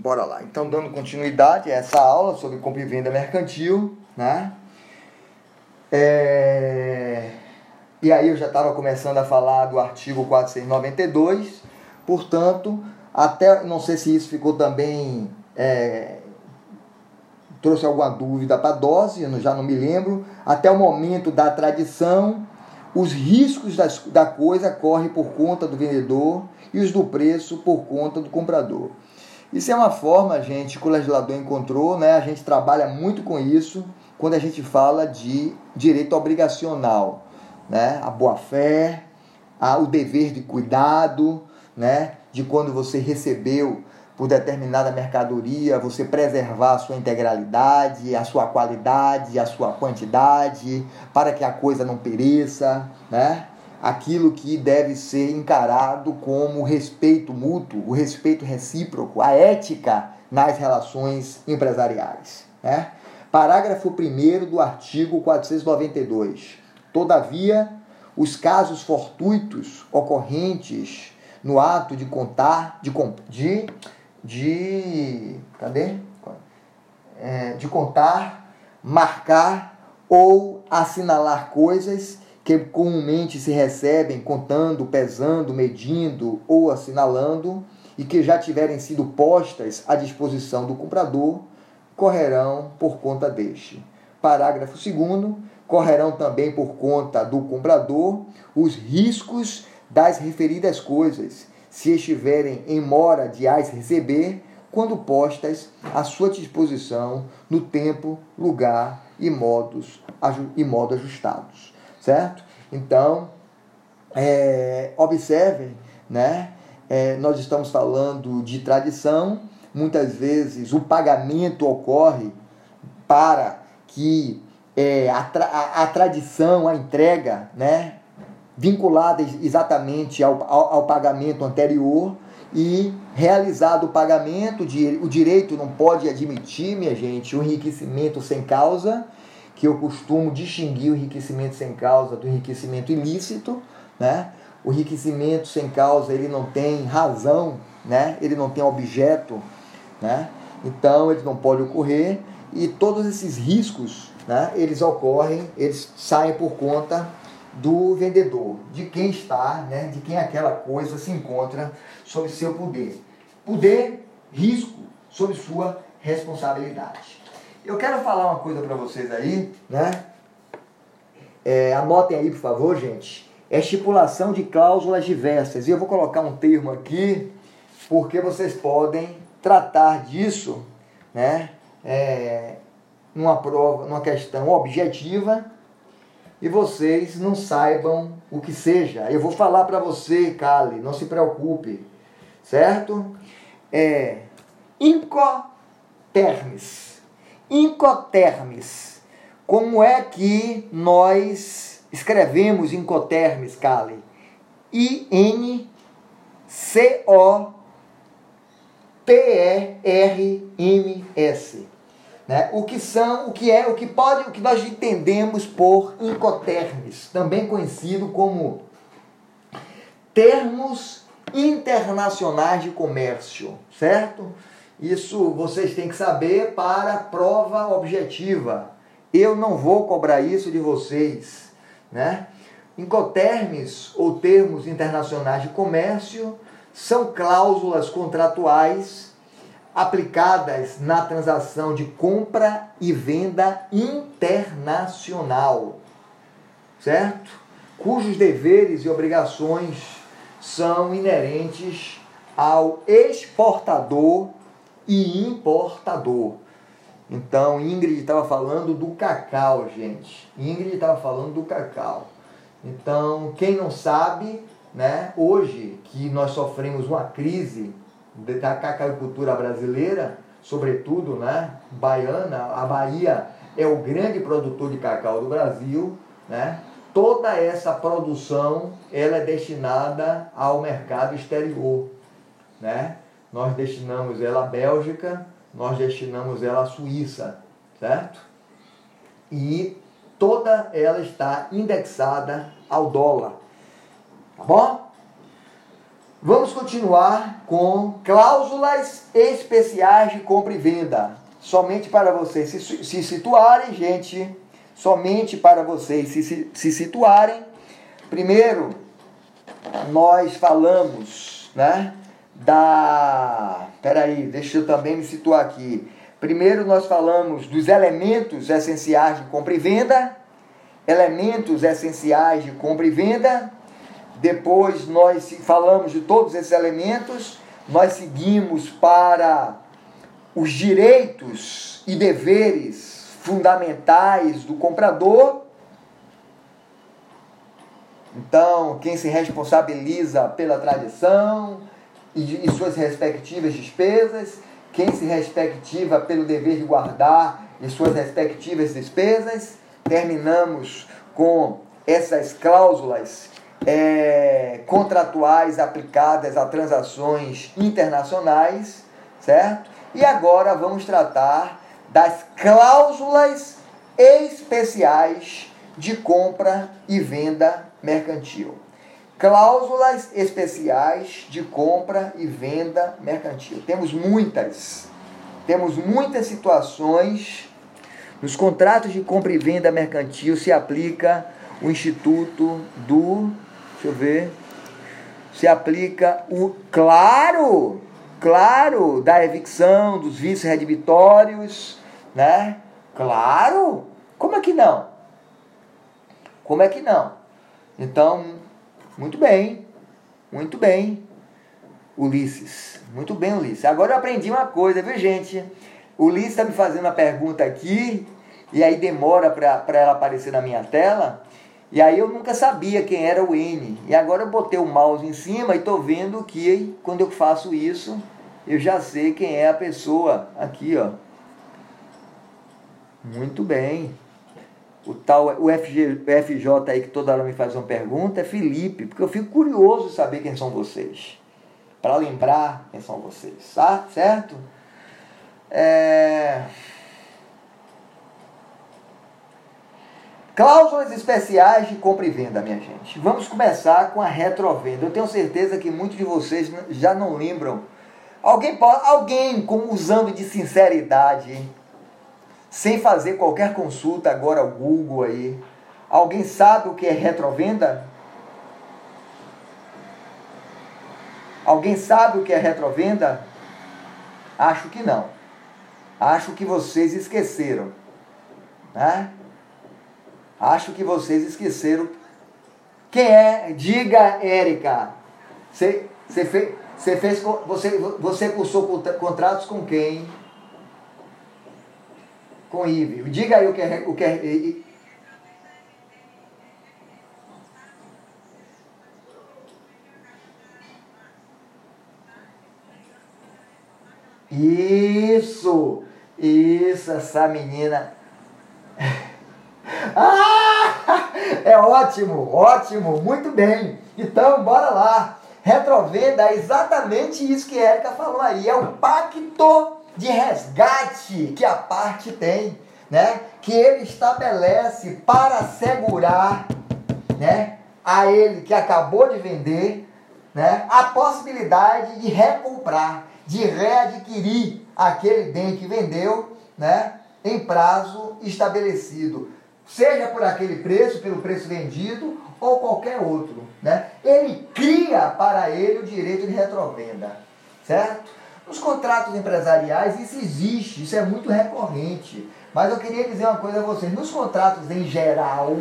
Bora lá. Então, dando continuidade a essa aula sobre compra e venda mercantil, né? É... E aí eu já estava começando a falar do artigo 492, portanto, até não sei se isso ficou também é, trouxe alguma dúvida para a dose, eu já não me lembro. Até o momento da tradição, os riscos das, da coisa correm por conta do vendedor e os do preço por conta do comprador. Isso é uma forma, gente, que o legislador encontrou, né? A gente trabalha muito com isso quando a gente fala de direito obrigacional, né? A boa-fé, o dever de cuidado, né? De quando você recebeu por determinada mercadoria, você preservar a sua integralidade, a sua qualidade, a sua quantidade, para que a coisa não pereça, né? Aquilo que deve ser encarado como respeito mútuo, o respeito recíproco, a ética nas relações empresariais, né? Parágrafo 1 do artigo 492. Todavia, os casos fortuitos ocorrentes no ato de contar, de, de de. Cadê? É, de contar, marcar ou assinalar coisas que comumente se recebem contando, pesando, medindo ou assinalando e que já tiverem sido postas à disposição do comprador, correrão por conta deste. Parágrafo 2 correrão também por conta do comprador os riscos das referidas coisas, se estiverem em mora de as receber, quando postas à sua disposição no tempo, lugar e, modos, e modo ajustados, certo? Então, é, observem, né? É, nós estamos falando de tradição, muitas vezes o pagamento ocorre para que é, a, a, a tradição, a entrega, né, vinculadas exatamente ao, ao, ao, pagamento anterior e realizado o pagamento, o direito não pode admitir, minha gente, o enriquecimento sem causa, que eu costumo distinguir o enriquecimento sem causa do enriquecimento ilícito, né? O enriquecimento sem causa, ele não tem razão, né? Ele não tem objeto, né? Então, ele não pode ocorrer e todos esses riscos, né? Eles ocorrem, eles saem por conta do vendedor, de quem está, né, de quem aquela coisa se encontra sob seu poder. Poder, risco, sob sua responsabilidade. Eu quero falar uma coisa para vocês aí, né? É, anotem aí, por favor, gente. É estipulação de cláusulas diversas. E eu vou colocar um termo aqui, porque vocês podem tratar disso, né? É, numa prova, numa questão objetiva e vocês não saibam o que seja. Eu vou falar para você, Kali, não se preocupe, certo? É incotermes. Incotermes. Como é que nós escrevemos incotermes, Kali? I-N-C-O-T-E-R-M-S né? O que são, o que é, o que pode, o que nós entendemos por incotermes, também conhecido como termos internacionais de comércio, certo? Isso vocês têm que saber para prova objetiva. Eu não vou cobrar isso de vocês, né? Incotermes ou termos internacionais de comércio são cláusulas contratuais aplicadas na transação de compra e venda internacional, certo? Cujos deveres e obrigações são inerentes ao exportador e importador. Então, Ingrid estava falando do cacau, gente. Ingrid estava falando do cacau. Então, quem não sabe, né, hoje que nós sofremos uma crise da cacaucultura brasileira, sobretudo né, baiana, a Bahia é o grande produtor de cacau do Brasil, né? Toda essa produção ela é destinada ao mercado exterior, né? Nós destinamos ela à Bélgica, nós destinamos ela à Suíça, certo? E toda ela está indexada ao dólar, tá bom? Vamos continuar com cláusulas especiais de compra e venda. Somente para vocês se, se situarem, gente. Somente para vocês se, se, se situarem. Primeiro, nós falamos, né? Da. Peraí, deixa eu também me situar aqui. Primeiro, nós falamos dos elementos essenciais de compra e venda. Elementos essenciais de compra e venda. Depois, nós falamos de todos esses elementos. Nós seguimos para os direitos e deveres fundamentais do comprador. Então, quem se responsabiliza pela tradição e, e suas respectivas despesas, quem se respectiva pelo dever de guardar e suas respectivas despesas. Terminamos com essas cláusulas é, contratuais aplicadas a transações internacionais, certo? E agora vamos tratar das cláusulas especiais de compra e venda mercantil. Cláusulas especiais de compra e venda mercantil. Temos muitas. Temos muitas situações. Nos contratos de compra e venda mercantil se aplica o instituto do. Deixa eu ver. Se aplica o. Claro! Claro! Da evicção, dos vícios redibitórios, né? Claro! Como é que não? Como é que não? Então, muito bem, muito bem, Ulisses. Muito bem, Ulisses. Agora eu aprendi uma coisa, viu, gente? Ulisses está me fazendo uma pergunta aqui, e aí demora para ela aparecer na minha tela. E aí eu nunca sabia quem era o N. E agora eu botei o mouse em cima e estou vendo que quando eu faço isso, eu já sei quem é a pessoa. Aqui, ó. Muito bem o tal, o, FG, o FJ aí que toda hora me faz uma pergunta é Felipe, porque eu fico curioso de saber quem são vocês. Para lembrar quem são vocês, tá? Certo? É... Cláusulas especiais de compra e venda, minha gente. Vamos começar com a retrovenda. Eu tenho certeza que muitos de vocês já não lembram. Alguém, alguém com, usando de sinceridade, hein? Sem fazer qualquer consulta agora ao Google aí. Alguém sabe o que é retrovenda? Alguém sabe o que é retrovenda? Acho que não. Acho que vocês esqueceram. Né? Acho que vocês esqueceram. Quem é? Diga, Érica. Você, você, fez, você, fez, você, você cursou contratos com quem? Com Ive. Diga aí o que é. O que é Isso! Isso, essa menina. ah! É ótimo, ótimo, muito bem. Então, bora lá. Retrovenda é exatamente isso que a Erika falou aí. É o pacto de resgate que a parte tem, né? Que ele estabelece para assegurar, né, a ele que acabou de vender, né, a possibilidade de recomprar, de readquirir aquele bem que vendeu, né, em prazo estabelecido, seja por aquele preço, pelo preço vendido ou qualquer outro, né? Ele cria para ele o direito de retrovenda, certo? Nos contratos empresariais isso existe, isso é muito recorrente. Mas eu queria dizer uma coisa a vocês, nos contratos em geral,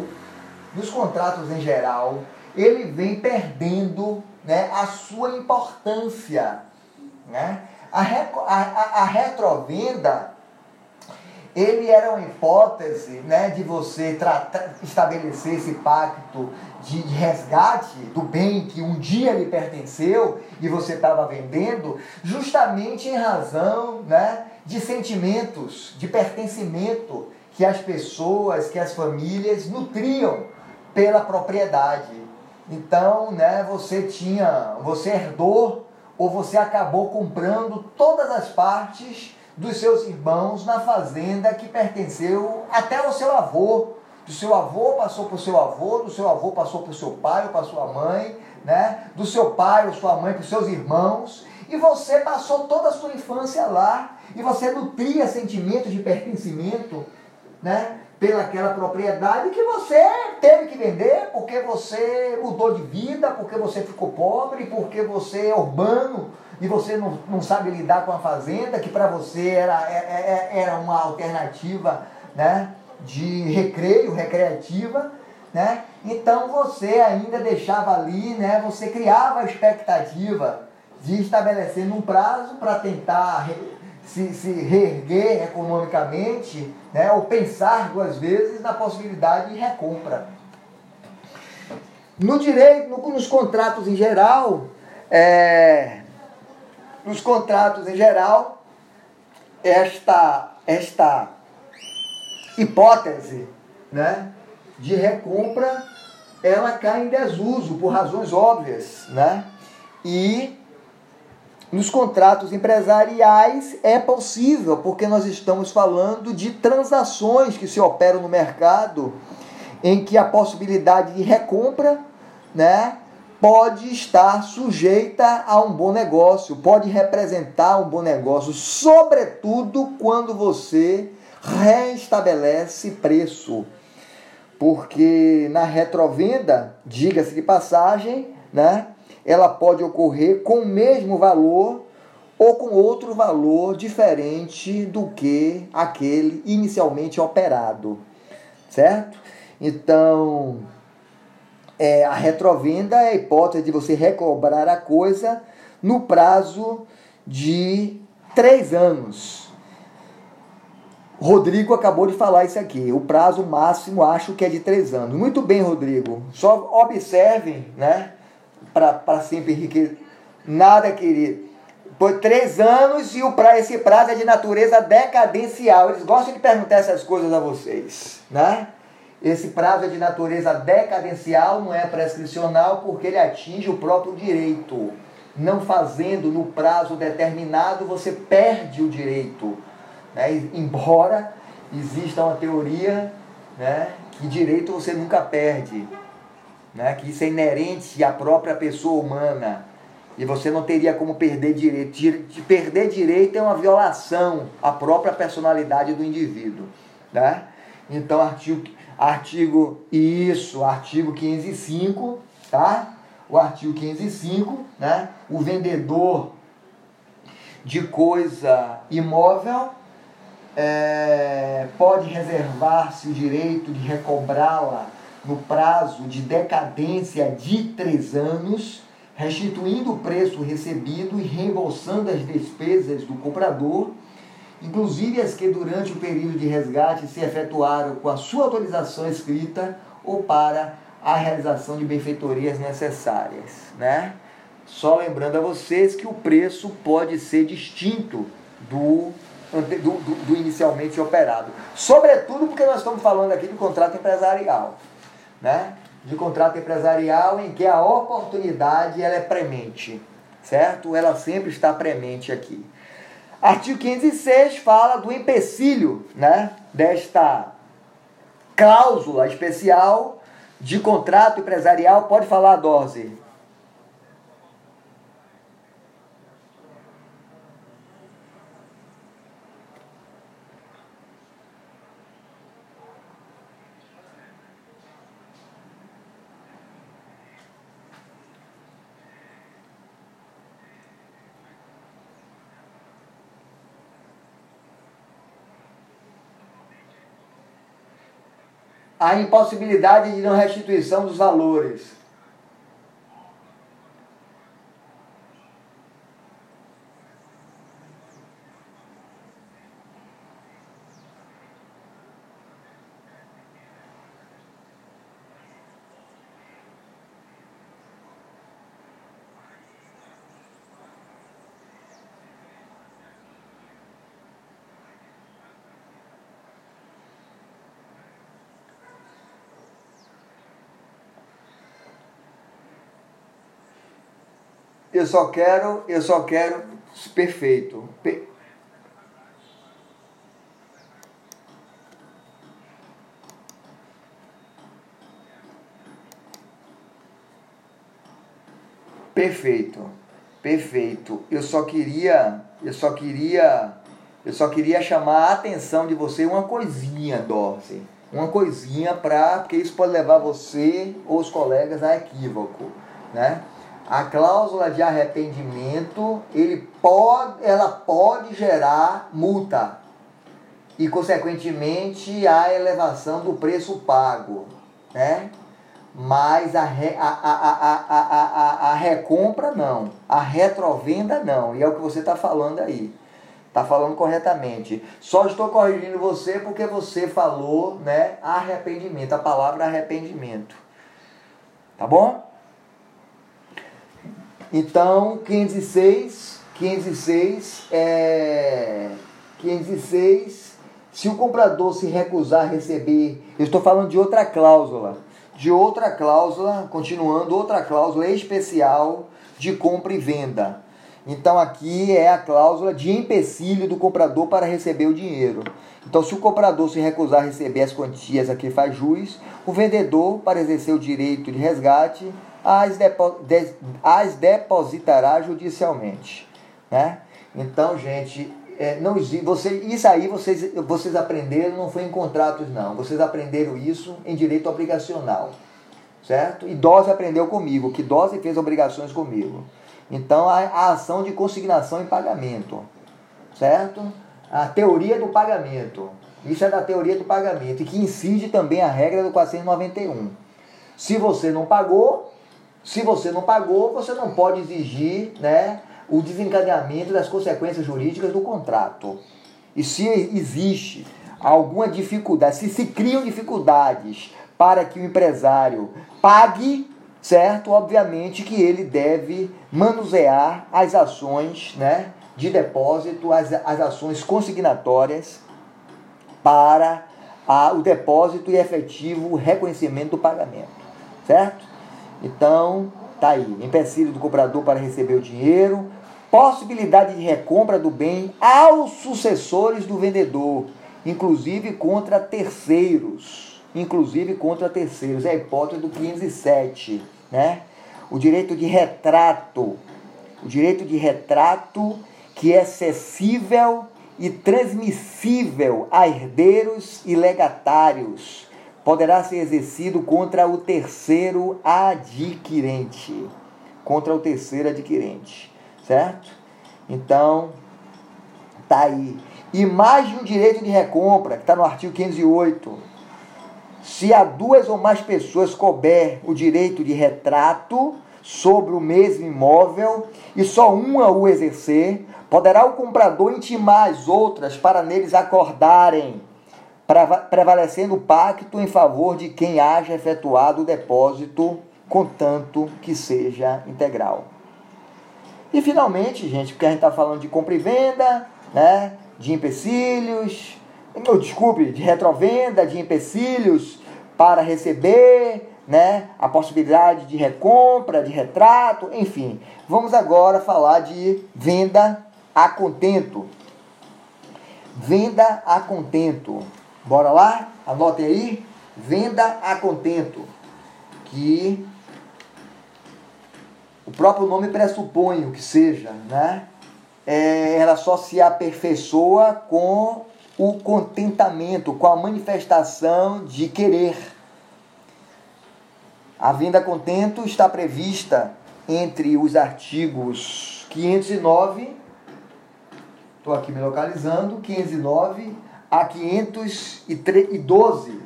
nos contratos em geral, ele vem perdendo né, a sua importância. Né? A, a, a retrovenda ele era uma hipótese né, de você tratar, estabelecer esse pacto de, de, resgate do bem que um dia lhe pertenceu e você estava vendendo, justamente em razão né, de sentimentos de pertencimento que as pessoas, que as famílias nutriam pela propriedade. Então, né, você tinha, você herdou ou você acabou comprando todas as partes dos seus irmãos na fazenda que pertenceu até ao seu avô. Do seu avô passou para o seu avô, do seu avô passou para o seu pai ou para sua mãe, né? Do seu pai ou sua mãe, dos seus irmãos, e você passou toda a sua infância lá, e você nutria sentimentos de pertencimento, né? Pelaquela propriedade que você teve que vender porque você mudou de vida, porque você ficou pobre, porque você é urbano e você não, não sabe lidar com a fazenda, que para você era, era, é, é, era uma alternativa né, de recreio, recreativa, né? Então você ainda deixava ali, né? Você criava a expectativa de estabelecer um prazo para tentar se, se reerguer economicamente, né? Ou pensar duas vezes na possibilidade de recompra. No direito, no, nos contratos em geral, é, nos contratos em geral, esta, esta hipótese, né? de recompra, ela cai em desuso por razões óbvias, né? E nos contratos empresariais é possível, porque nós estamos falando de transações que se operam no mercado em que a possibilidade de recompra, né, pode estar sujeita a um bom negócio, pode representar um bom negócio, sobretudo quando você restabelece preço porque na retrovenda, diga-se de passagem, né, ela pode ocorrer com o mesmo valor ou com outro valor diferente do que aquele inicialmente operado, certo? Então, é, a retrovenda é a hipótese de você recobrar a coisa no prazo de três anos. Rodrigo acabou de falar isso aqui. O prazo máximo acho que é de três anos. Muito bem, Rodrigo. Só observem, né? Para sempre enriquecer. Nada, querido. Por três anos e o pra, esse prazo é de natureza decadencial. Eles gostam de perguntar essas coisas a vocês, né? Esse prazo é de natureza decadencial, não é prescricional, porque ele atinge o próprio direito. Não fazendo no prazo determinado, você perde o direito. Né? Embora exista uma teoria né, que direito você nunca perde, né? que isso é inerente à própria pessoa humana. E você não teria como perder direito. De perder direito é uma violação à própria personalidade do indivíduo. Né? Então, artigo, artigo isso, artigo 505, tá? O artigo 505, né? O vendedor de coisa imóvel é, pode reservar-se o direito de recobrá-la no prazo de decadência de três anos, restituindo o preço recebido e reembolsando as despesas do comprador, inclusive as que durante o período de resgate se efetuaram com a sua autorização escrita ou para a realização de benfeitorias necessárias, né? Só lembrando a vocês que o preço pode ser distinto do do, do, do, inicialmente operado. Sobretudo porque nós estamos falando aqui de contrato empresarial. Né? De contrato empresarial em que a oportunidade ela é premente. Certo? Ela sempre está premente aqui. Artigo 506 fala do empecilho né? desta cláusula especial de contrato empresarial. Pode falar, Dose. A impossibilidade de não restituição dos valores. Eu só quero, eu só quero perfeito. Perfeito. Perfeito. Eu só queria, eu só queria, eu só queria chamar a atenção de você uma coisinha, Dorsey. Uma coisinha para, porque isso pode levar você ou os colegas a equívoco, né? A cláusula de arrependimento, ele pode, ela pode gerar multa e consequentemente a elevação do preço pago, né? mas a, re, a, a, a, recompra não, a retrovenda não, e é o que você está falando aí. Está falando corretamente. Só estou corrigindo você porque você falou né, arrependimento, a palavra arrependimento. Tá bom? Então, 506, 506 é. 506, se o comprador se recusar a receber, eu estou falando de outra cláusula de outra cláusula, continuando, outra cláusula especial de compra e venda. Então aqui é a cláusula de empecilho do comprador para receber o dinheiro. Então, se o comprador se recusar a receber as quantias a que faz jus, o vendedor, para exercer o direito de resgate, as, depo as depositará judicialmente. Né? Então, gente, é, não você, isso aí vocês, vocês aprenderam, não foi em contratos, não. Vocês aprenderam isso em direito obrigacional. Certo? E Dose aprendeu comigo, que Dose fez obrigações comigo. Então, a, a ação de consignação e pagamento. Certo? A teoria do pagamento. Isso é da teoria do pagamento, e que incide também a regra do 491. Se você não pagou, se você não pagou, você não pode exigir, né? o desencadeamento das consequências jurídicas do contrato. E se existe alguma dificuldade, se se criam dificuldades para que o empresário pague, certo? Obviamente que ele deve manusear as ações né, de depósito, as, as ações consignatórias para a, o depósito e efetivo reconhecimento do pagamento, certo? Então, tá aí, empecilho do comprador para receber o dinheiro, possibilidade de recompra do bem aos sucessores do vendedor, inclusive contra terceiros, inclusive contra terceiros, é a hipótese do 507, né? O direito de retrato, o direito de retrato que é acessível e transmissível a herdeiros e legatários, poderá ser exercido contra o terceiro adquirente, contra o terceiro adquirente certo? Então, tá aí. E mais de um direito de recompra, que está no artigo 508. Se a duas ou mais pessoas couber o direito de retrato sobre o mesmo imóvel e só uma o exercer, poderá o comprador intimar as outras para neles acordarem, prevalecendo o pacto em favor de quem haja efetuado o depósito, contanto que seja integral. E finalmente, gente, porque a gente está falando de compra e venda, né? de empecilhos, oh, desculpe, de retrovenda, de empecilhos para receber, né? a possibilidade de recompra, de retrato, enfim. Vamos agora falar de venda a contento. Venda a contento. Bora lá? Anotem aí. Venda a contento. Que o próprio nome pressupõe o que seja, né? É, ela só se aperfeiçoa com o contentamento, com a manifestação de querer. A vinda contento está prevista entre os artigos 509, estou aqui me localizando, 509 a 512,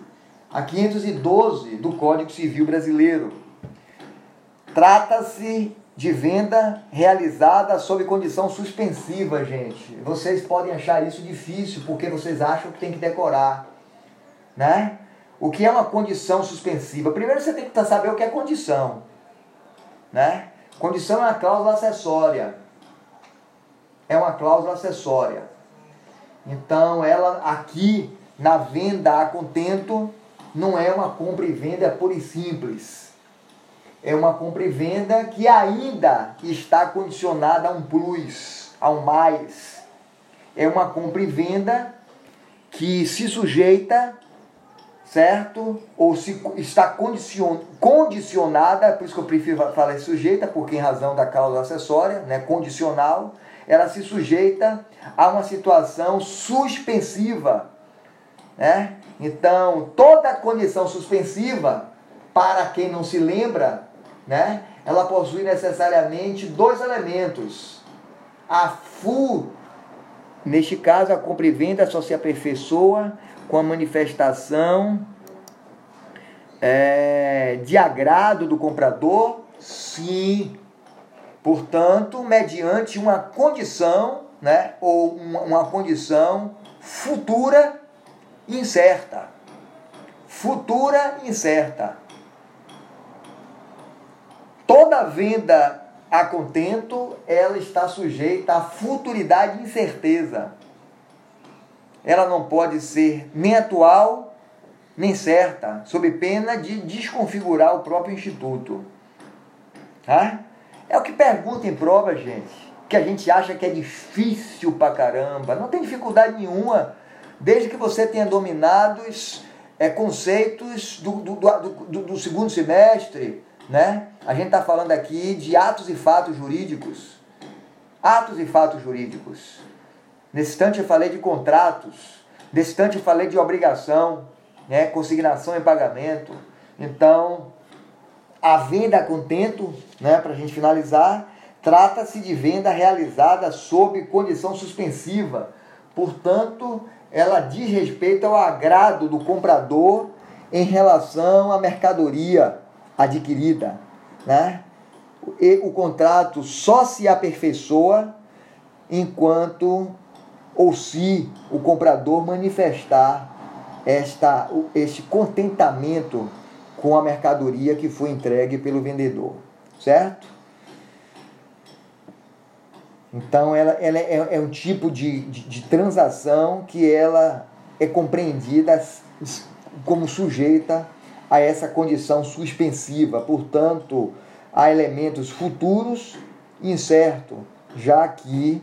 a 512 do Código Civil Brasileiro. Trata-se de venda realizada sob condição suspensiva, gente. Vocês podem achar isso difícil porque vocês acham que tem que decorar, né? O que é uma condição suspensiva? Primeiro você tem que saber o que é condição, né? Condição é uma cláusula acessória. É uma cláusula acessória. Então, ela aqui na venda a contento não é uma compra e venda pura e simples é uma compra e venda que ainda está condicionada a um plus, a um mais. É uma compra e venda que se sujeita certo? Ou se está condicionada, por isso que eu prefiro falar sujeita, porque em razão da causa acessória, né, condicional, ela se sujeita a uma situação suspensiva, né? Então, toda condição suspensiva, para quem não se lembra, né, ela possui necessariamente dois elementos. A fu, neste caso, a compra e venda só se aperfeiçoa com a manifestação é, de agrado do comprador? Sim. Portanto, mediante uma condição, né, ou uma, condição futura incerta. Futura incerta. Toda venda a contento, ela está sujeita à futuridade e incerteza ela não pode ser nem atual nem certa, sob pena de desconfigurar o próprio instituto. Tá? É o que pergunta em prova, gente. Que a gente acha que é difícil pra caramba. Não tem dificuldade nenhuma, desde que você tenha dominado os é, conceitos do, do, do, do segundo semestre. Né? A gente está falando aqui de atos e fatos jurídicos. Atos e fatos jurídicos. Nesse instante eu falei de contratos, nesse instante eu falei de obrigação, né, consignação e pagamento. Então, a venda a contento, né, para a gente finalizar, trata-se de venda realizada sob condição suspensiva. Portanto, ela diz respeito ao agrado do comprador em relação à mercadoria adquirida. Né? E o contrato só se aperfeiçoa enquanto ou se o comprador manifestar esta, este contentamento com a mercadoria que foi entregue pelo vendedor, certo? Então, ela, ela é, é um tipo de, de, de transação que ela é compreendida como sujeita a essa condição suspensiva. Portanto, há elementos futuros incertos, já que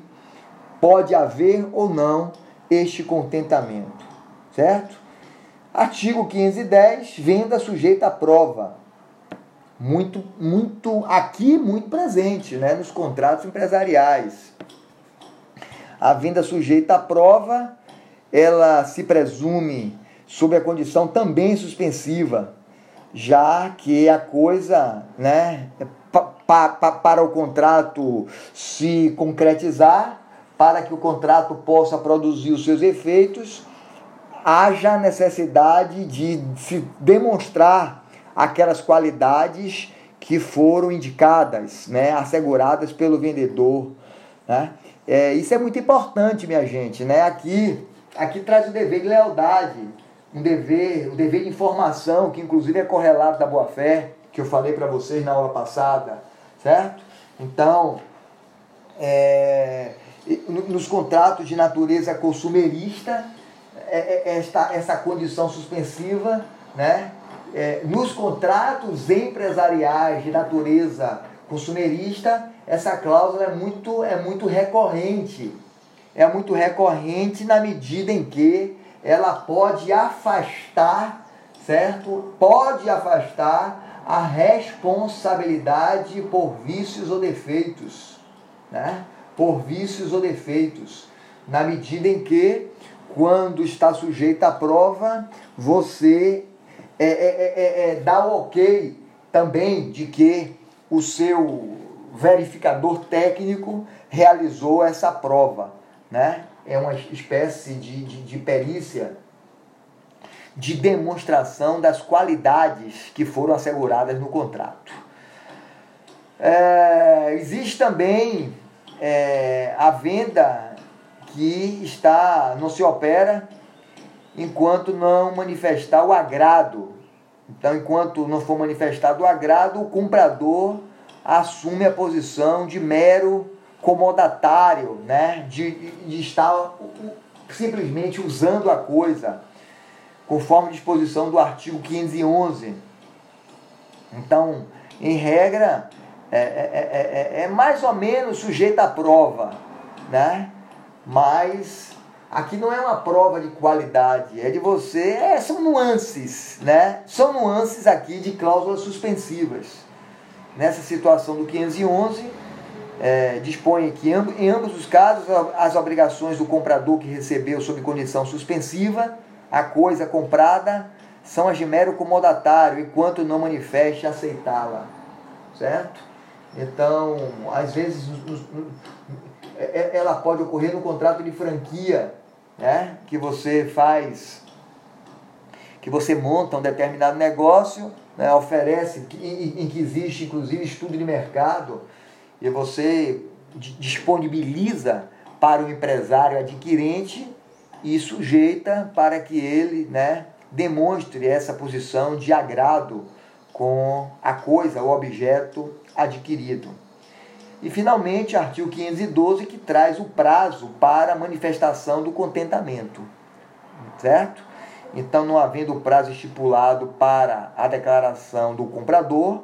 pode haver ou não este contentamento, certo? Artigo 510, venda sujeita à prova. Muito, muito, aqui muito presente, né, nos contratos empresariais. A venda sujeita à prova, ela se presume sob a condição também suspensiva, já que a coisa, né, pa, pa, para o contrato se concretizar, para que o contrato possa produzir os seus efeitos, haja necessidade de se demonstrar aquelas qualidades que foram indicadas, né, asseguradas pelo vendedor. Né? É, isso é muito importante, minha gente. Né? Aqui, aqui traz o dever de lealdade, um dever, um dever de informação, que inclusive é correlato da boa-fé, que eu falei para vocês na aula passada, certo? Então, é, nos contratos de natureza consumerista, esta, essa condição suspensiva, né? É, nos contratos empresariais de natureza consumerista, essa cláusula é muito, é muito recorrente. É muito recorrente na medida em que ela pode afastar, certo? Pode afastar a responsabilidade por vícios ou defeitos, né? por vícios ou defeitos, na medida em que, quando está sujeito à prova, você é, é, é, é, é dá o ok também de que o seu verificador técnico realizou essa prova. Né? É uma espécie de, de, de perícia de demonstração das qualidades que foram asseguradas no contrato. É, existe também é, a venda que está não se opera enquanto não manifestar o agrado. Então, enquanto não for manifestado o agrado, o comprador assume a posição de mero comodatário, né? de, de estar simplesmente usando a coisa, conforme disposição do artigo 511. Então, em regra, é, é, é, é, mais ou menos sujeita à prova, né? Mas aqui não é uma prova de qualidade, é de você, é, são nuances, né? São nuances aqui de cláusulas suspensivas. Nessa situação do 511, é, dispõe que em ambos os casos as obrigações do comprador que recebeu sob condição suspensiva a coisa comprada são as de mero comodatário, enquanto não manifeste aceitá-la. Certo? Então, às vezes, ela pode ocorrer no contrato de franquia, né? que você faz, que você monta um determinado negócio, né? oferece, em que existe inclusive estudo de mercado, e você disponibiliza para o empresário adquirente e sujeita para que ele né, demonstre essa posição de agrado com a coisa, o objeto adquirido. E finalmente, artigo 512 que traz o prazo para manifestação do contentamento. Certo? Então, não havendo prazo estipulado para a declaração do comprador,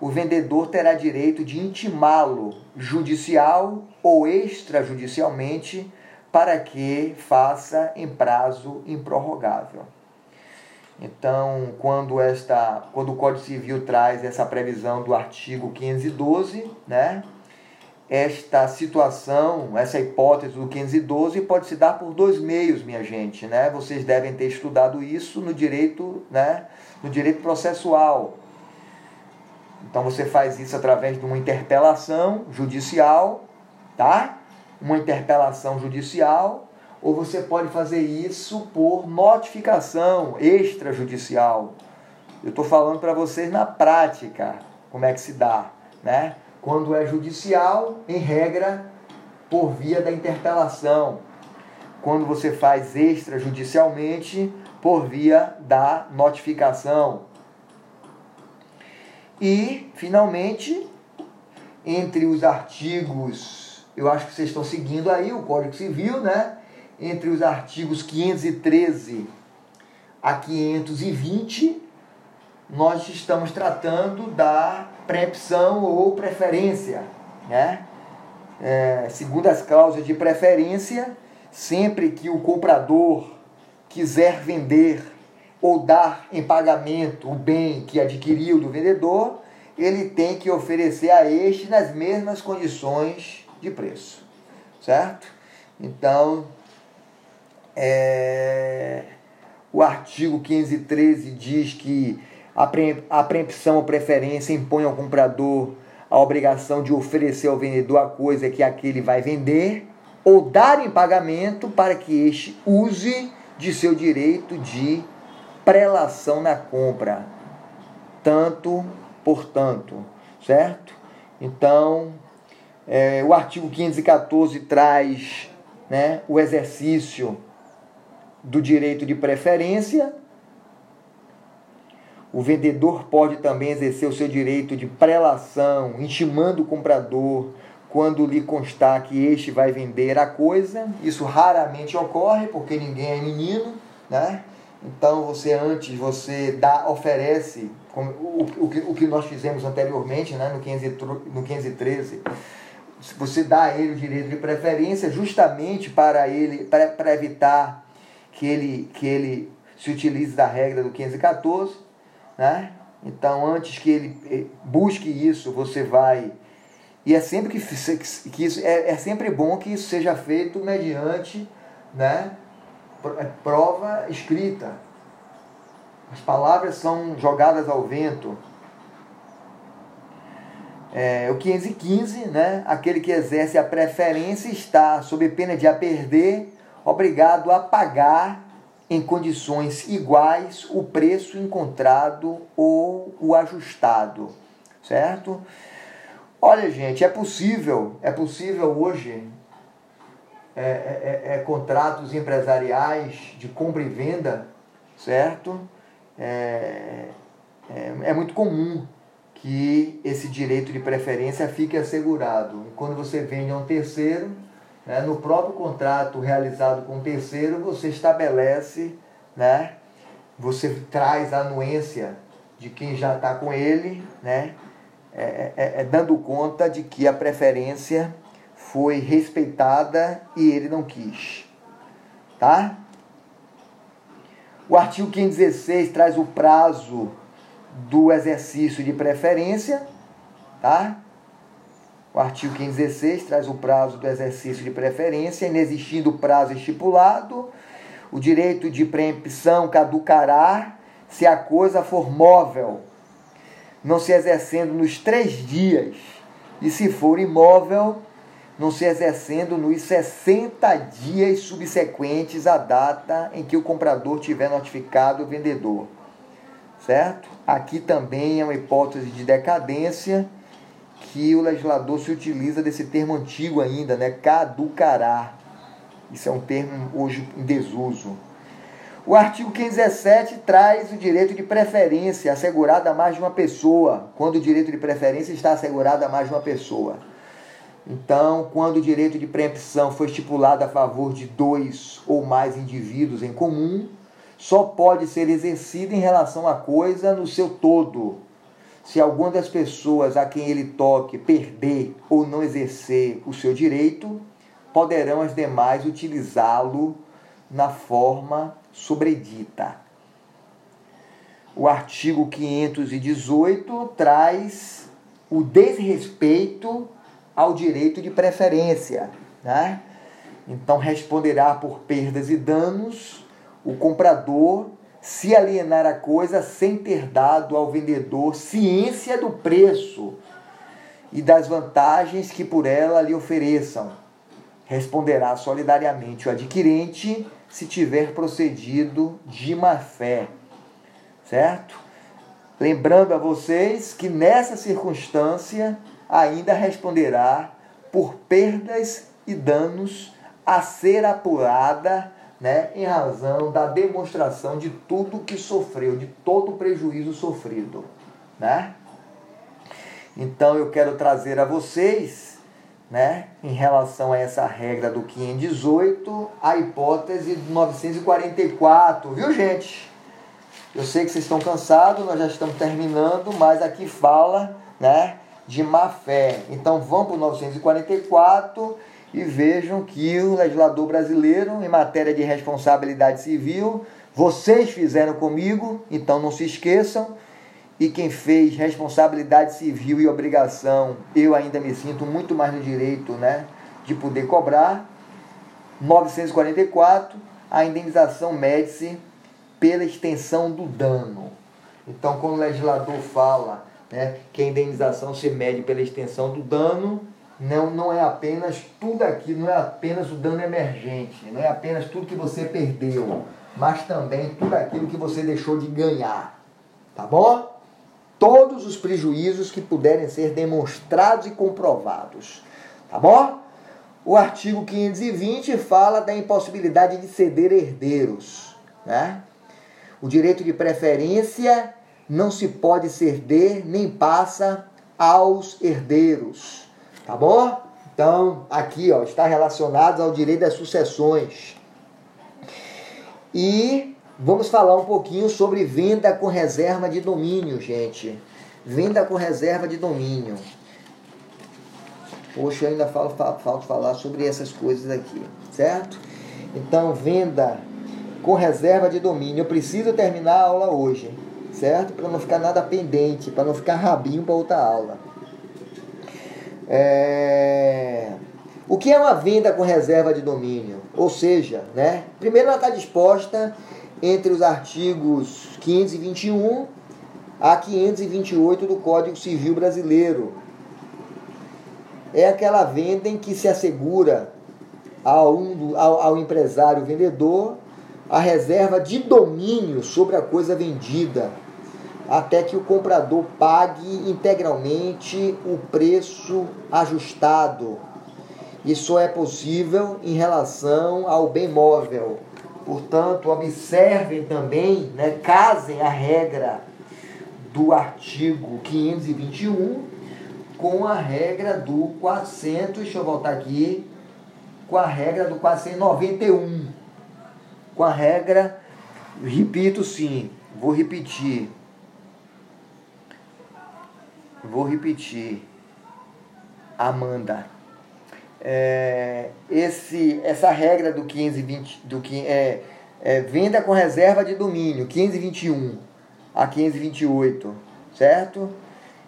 o vendedor terá direito de intimá-lo judicial ou extrajudicialmente para que faça em prazo improrrogável. Então, quando, esta, quando o Código Civil traz essa previsão do artigo 512, né, esta situação, essa hipótese do 512 pode se dar por dois meios, minha gente, né? Vocês devem ter estudado isso no direito, né, no direito processual. Então você faz isso através de uma interpelação judicial, tá? Uma interpelação judicial ou você pode fazer isso por notificação extrajudicial. Eu estou falando para vocês na prática como é que se dá, né? Quando é judicial, em regra, por via da interpelação. Quando você faz extrajudicialmente, por via da notificação. E, finalmente, entre os artigos, eu acho que vocês estão seguindo aí o Código Civil, né? entre os artigos 513 a 520, nós estamos tratando da preempção ou preferência. Né? É, segundo as cláusulas de preferência, sempre que o comprador quiser vender ou dar em pagamento o bem que adquiriu do vendedor, ele tem que oferecer a este nas mesmas condições de preço. Certo? Então, é, o artigo 513 diz que a, pre, a preempção ou preferência impõe ao comprador a obrigação de oferecer ao vendedor a coisa que aquele vai vender ou dar em pagamento para que este use de seu direito de prelação na compra. Tanto, portanto, certo? Então, é, o artigo 514 traz né, o exercício do direito de preferência. O vendedor pode também exercer o seu direito de prelação, intimando o comprador quando lhe constar que este vai vender a coisa. Isso raramente ocorre, porque ninguém é menino, né? Então você antes você dá, oferece como, o, o, que, o que nós fizemos anteriormente, né, no, 15, no 1513, você dá a ele o direito de preferência justamente para ele para evitar que ele, que ele se utilize da regra do 514, né? Então, antes que ele eh, busque isso, você vai. E é sempre que, que isso é, é sempre bom que isso seja feito mediante né, é, prova escrita. As palavras são jogadas ao vento. É, o 515, né, aquele que exerce a preferência está, sob pena de a perder, obrigado a pagar em condições iguais o preço encontrado ou o ajustado, certo? Olha, gente, é possível, é possível hoje é, é, é, é contratos empresariais de compra e venda, certo? É, é, é muito comum que esse direito de preferência fique assegurado. Quando você vende a um terceiro, né, no próprio contrato realizado com o terceiro, você estabelece, né, você traz a anuência de quem já está com ele, né, é, é, é, dando conta de que a preferência foi respeitada e ele não quis. tá? O artigo 516 traz o prazo do exercício de preferência, tá? O artigo 516 traz o prazo do exercício de preferência, inexistindo o prazo estipulado, o direito de preempção caducará se a coisa for móvel, não se exercendo nos três dias, e se for imóvel, não se exercendo nos 60 dias subsequentes à data em que o comprador tiver notificado o vendedor. Certo? Aqui também é uma hipótese de decadência que o legislador se utiliza desse termo antigo ainda, né? Caducará. Isso é um termo hoje em desuso. O artigo 517 traz o direito de preferência assegurado a mais de uma pessoa, quando o direito de preferência está assegurado a mais de uma pessoa. Então, quando o direito de preempção foi estipulado a favor de dois ou mais indivíduos em comum, só pode ser exercido em relação à coisa no seu todo, se alguma das pessoas a quem ele toque perder ou não exercer o seu direito, poderão as demais utilizá-lo na forma sobredita. O artigo 518 traz o desrespeito ao direito de preferência. Né? Então, responderá por perdas e danos o comprador se alienar a coisa sem ter dado ao vendedor ciência do preço e das vantagens que por ela lhe ofereçam. Responderá solidariamente o adquirente se tiver procedido de má fé. Certo? Lembrando a vocês que nessa circunstância ainda responderá por perdas e danos a ser apurada né, em razão da demonstração de tudo que sofreu, de todo o prejuízo sofrido. Né? Então eu quero trazer a vocês, né, em relação a essa regra do 518, a hipótese do 944, viu gente? Eu sei que vocês estão cansados, nós já estamos terminando, mas aqui fala né, de má fé. Então vamos para o 944 e vejam que o legislador brasileiro, em matéria de responsabilidade civil, vocês fizeram comigo, então não se esqueçam. E quem fez responsabilidade civil e obrigação, eu ainda me sinto muito mais no direito né, de poder cobrar. 944, a indenização mede-se pela extensão do dano. Então, quando o legislador fala né, que a indenização se mede pela extensão do dano, não, não é apenas tudo aquilo, não é apenas o dano emergente, não é apenas tudo que você perdeu, mas também tudo aquilo que você deixou de ganhar. Tá bom? Todos os prejuízos que puderem ser demonstrados e comprovados. Tá bom? O artigo 520 fala da impossibilidade de ceder herdeiros. Né? O direito de preferência não se pode ceder nem passa aos herdeiros. Tá bom? Então, aqui ó, está relacionado ao direito das sucessões. E vamos falar um pouquinho sobre venda com reserva de domínio, gente. Venda com reserva de domínio. Poxa, eu ainda falo, falta falar sobre essas coisas aqui, certo? Então, venda com reserva de domínio. Eu preciso terminar a aula hoje, certo? Para não ficar nada pendente, para não ficar rabinho para outra aula. É... O que é uma venda com reserva de domínio? Ou seja, né? primeiro ela está disposta entre os artigos 521 a 528 do Código Civil Brasileiro. É aquela venda em que se assegura ao, ao, ao empresário vendedor a reserva de domínio sobre a coisa vendida até que o comprador pague integralmente o preço ajustado. Isso é possível em relação ao bem móvel. Portanto, observem também, né, casem a regra do artigo 521 com a regra do 400, deixa eu voltar aqui, com a regra do 491. Com a regra, repito sim, vou repetir, Vou repetir. Amanda. é, esse, essa regra do 1520, do, é, é, venda com reserva de domínio, 1521 a 1528, certo?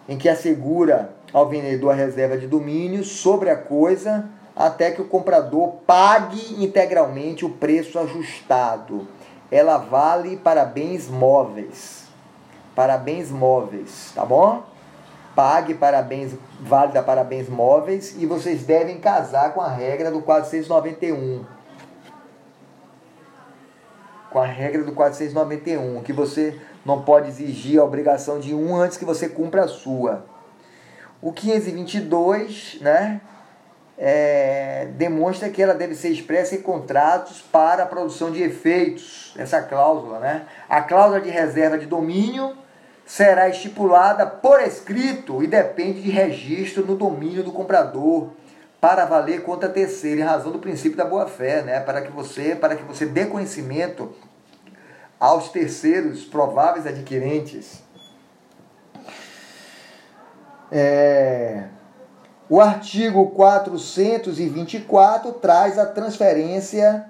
Em que assegura ao vendedor a reserva de domínio sobre a coisa até que o comprador pague integralmente o preço ajustado. Ela vale para bens móveis. Para bens móveis, tá bom? Pague para bens, válida para bens móveis e vocês devem casar com a regra do 491. Com a regra do 491, que você não pode exigir a obrigação de um antes que você cumpra a sua. O 522, né? é, demonstra que ela deve ser expressa em contratos para a produção de efeitos, essa cláusula. Né? A cláusula de reserva de domínio será estipulada por escrito e depende de registro no domínio do comprador para valer contra terceiro, em razão do princípio da boa-fé, né? para, que você, para que você dê conhecimento aos terceiros prováveis adquirentes. É... O artigo 424 traz a transferência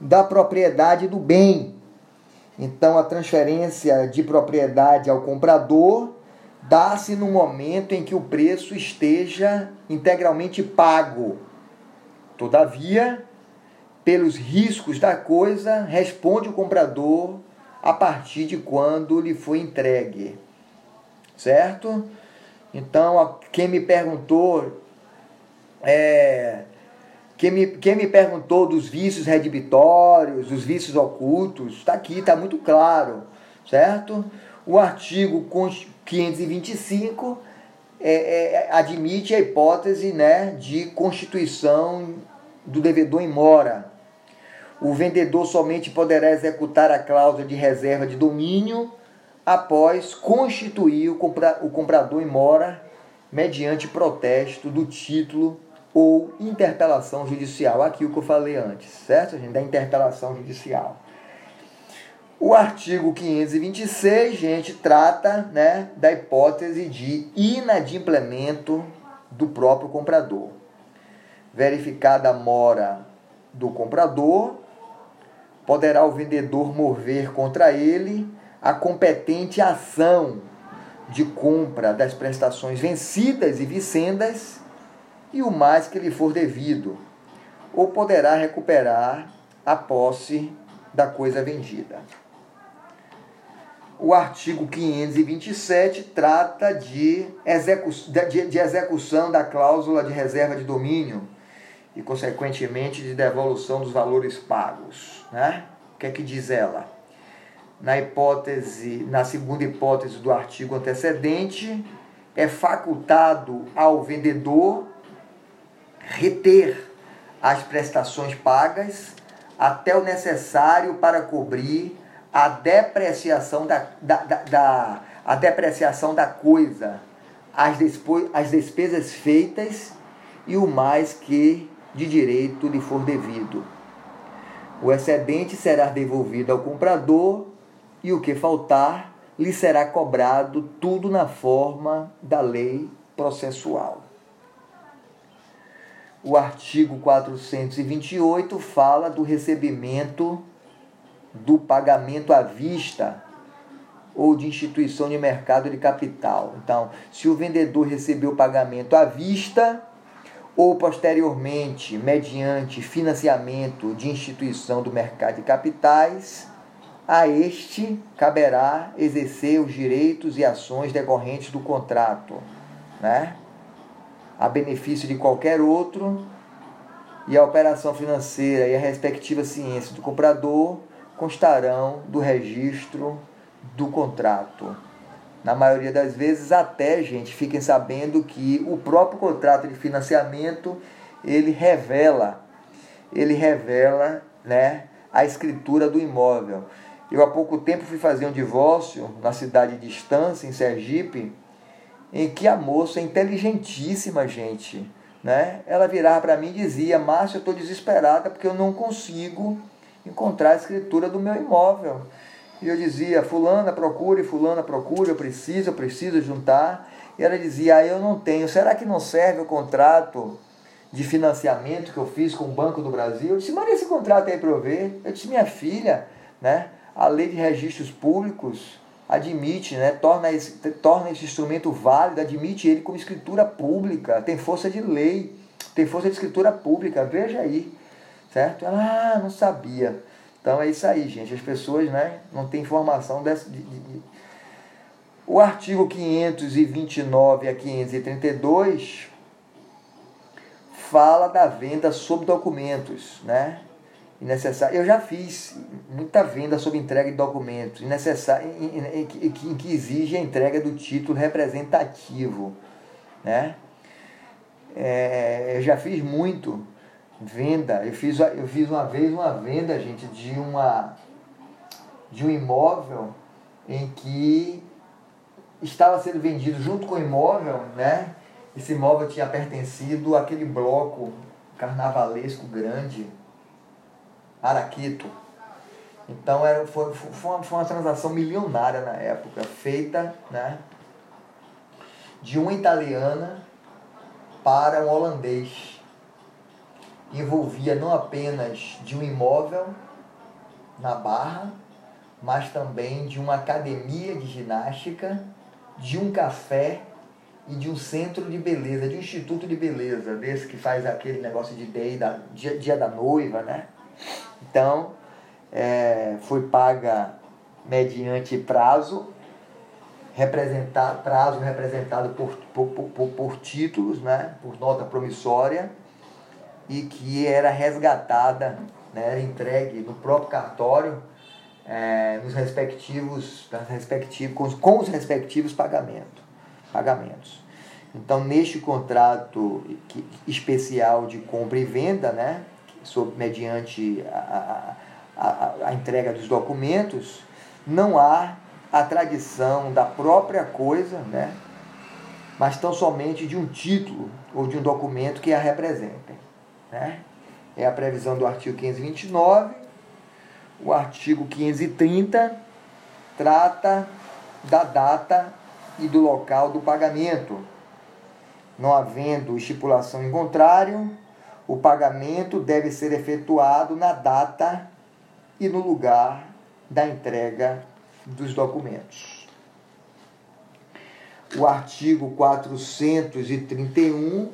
da propriedade do bem. Então, a transferência de propriedade ao comprador dá-se no momento em que o preço esteja integralmente pago. Todavia, pelos riscos da coisa, responde o comprador a partir de quando lhe foi entregue. Certo? Então, quem me perguntou, é, quem, me, quem me perguntou dos vícios redibitórios, dos vícios ocultos, está aqui, está muito claro, certo? O artigo 525 é, é, admite a hipótese né, de constituição do devedor em mora. O vendedor somente poderá executar a cláusula de reserva de domínio após constituir o, compra, o comprador em mora mediante protesto do título ou interpelação judicial. Aqui o que eu falei antes, certo, gente? Da interpelação judicial. O artigo 526, gente, trata né, da hipótese de inadimplemento do próprio comprador. Verificada a mora do comprador, poderá o vendedor mover contra ele a competente ação de compra das prestações vencidas e vicendas e o mais que lhe for devido, ou poderá recuperar a posse da coisa vendida. O artigo 527 trata de, execu de, de execução da cláusula de reserva de domínio e, consequentemente, de devolução dos valores pagos. Né? O que é que diz ela? na hipótese, na segunda hipótese do artigo antecedente, é facultado ao vendedor reter as prestações pagas até o necessário para cobrir a depreciação da, da, da, da a depreciação da coisa, as, despo, as despesas feitas e o mais que de direito lhe for devido. O excedente será devolvido ao comprador e o que faltar lhe será cobrado tudo na forma da lei processual. O artigo 428 fala do recebimento do pagamento à vista ou de instituição de mercado de capital. Então, se o vendedor recebeu o pagamento à vista ou posteriormente mediante financiamento de instituição do mercado de capitais, a este caberá exercer os direitos e ações decorrentes do contrato, né? A benefício de qualquer outro, e a operação financeira e a respectiva ciência do comprador constarão do registro do contrato. Na maioria das vezes, até, gente, fiquem sabendo que o próprio contrato de financiamento ele revela, ele revela, né, a escritura do imóvel. Eu há pouco tempo fui fazer um divórcio na cidade de Estância, em Sergipe, em que a moça, é inteligentíssima, gente, né? Ela virava para mim e dizia: Márcio, eu estou desesperada porque eu não consigo encontrar a escritura do meu imóvel. E eu dizia: Fulana, procure, Fulana, procure, eu preciso, eu preciso juntar. E ela dizia: ah, Eu não tenho. Será que não serve o contrato de financiamento que eu fiz com o Banco do Brasil. Eu disse, manda esse contrato aí para eu ver. Eu disse, minha filha, né? A lei de registros públicos admite, né? Torna esse, torna esse instrumento válido, admite ele como escritura pública, tem força de lei, tem força de escritura pública, veja aí, certo? Ah, não sabia. Então é isso aí, gente. As pessoas né, não têm informação dessa. De, de, de... O artigo 529 a 532 fala da venda sob documentos, né? Necessário. Eu já fiz muita venda sob entrega de documentos, necessário, em, em, em, em, que exige a entrega do título representativo, né? É, eu já fiz muito venda. Eu fiz, eu fiz uma vez uma venda, gente, de uma de um imóvel em que estava sendo vendido junto com o imóvel, né? Esse imóvel tinha pertencido àquele bloco carnavalesco grande, Araquito. Então era, foi, foi, uma, foi uma transação milionária na época, feita né, de uma italiana para um holandês. Envolvia não apenas de um imóvel na Barra, mas também de uma academia de ginástica, de um café e de um centro de beleza, de um instituto de beleza, desse que faz aquele negócio de day, da, dia, dia da noiva, né? Então, é, foi paga mediante prazo, representado, prazo representado por, por, por, por títulos, né? por nota promissória, e que era resgatada, né? era entregue no próprio cartório, é, nos respectivos, respectivos com, com os respectivos pagamentos pagamentos. Então, neste contrato especial de compra e venda, né, sob, mediante a, a, a, a entrega dos documentos, não há a tradição da própria coisa, né, mas tão somente de um título ou de um documento que a representem. Né? É a previsão do artigo 529. O artigo 530 trata da data e do local do pagamento. Não havendo estipulação em contrário, o pagamento deve ser efetuado na data e no lugar da entrega dos documentos. O artigo 431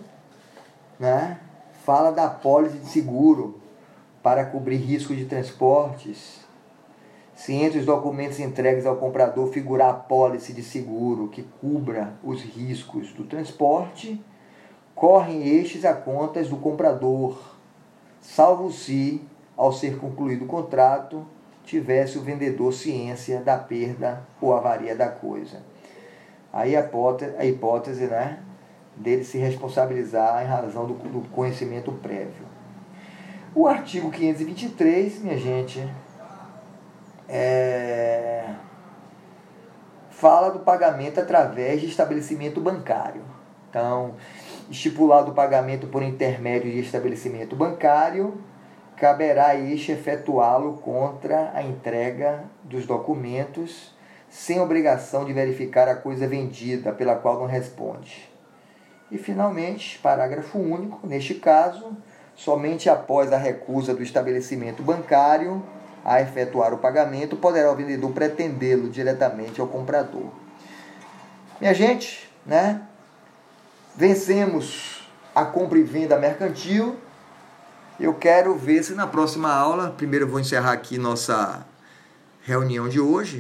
né, fala da apólice de seguro para cobrir risco de transportes se entre os documentos entregues ao comprador figurar a pólice de seguro que cubra os riscos do transporte, correm estes a contas do comprador, salvo se, ao ser concluído o contrato, tivesse o vendedor ciência da perda ou avaria da coisa. Aí a hipótese, a hipótese né, dele se responsabilizar em razão do, do conhecimento prévio. O artigo 523, minha gente, é, fala do pagamento através de estabelecimento bancário. Então, estipulado o pagamento por intermédio de estabelecimento bancário, caberá a este efetuá-lo contra a entrega dos documentos, sem obrigação de verificar a coisa vendida pela qual não responde. E, finalmente, parágrafo único, neste caso, somente após a recusa do estabelecimento bancário a efetuar o pagamento, poderá o vendedor pretendê-lo diretamente ao comprador. Minha gente, né? Vencemos a compra e venda mercantil. Eu quero ver se na próxima aula, primeiro vou encerrar aqui nossa reunião de hoje,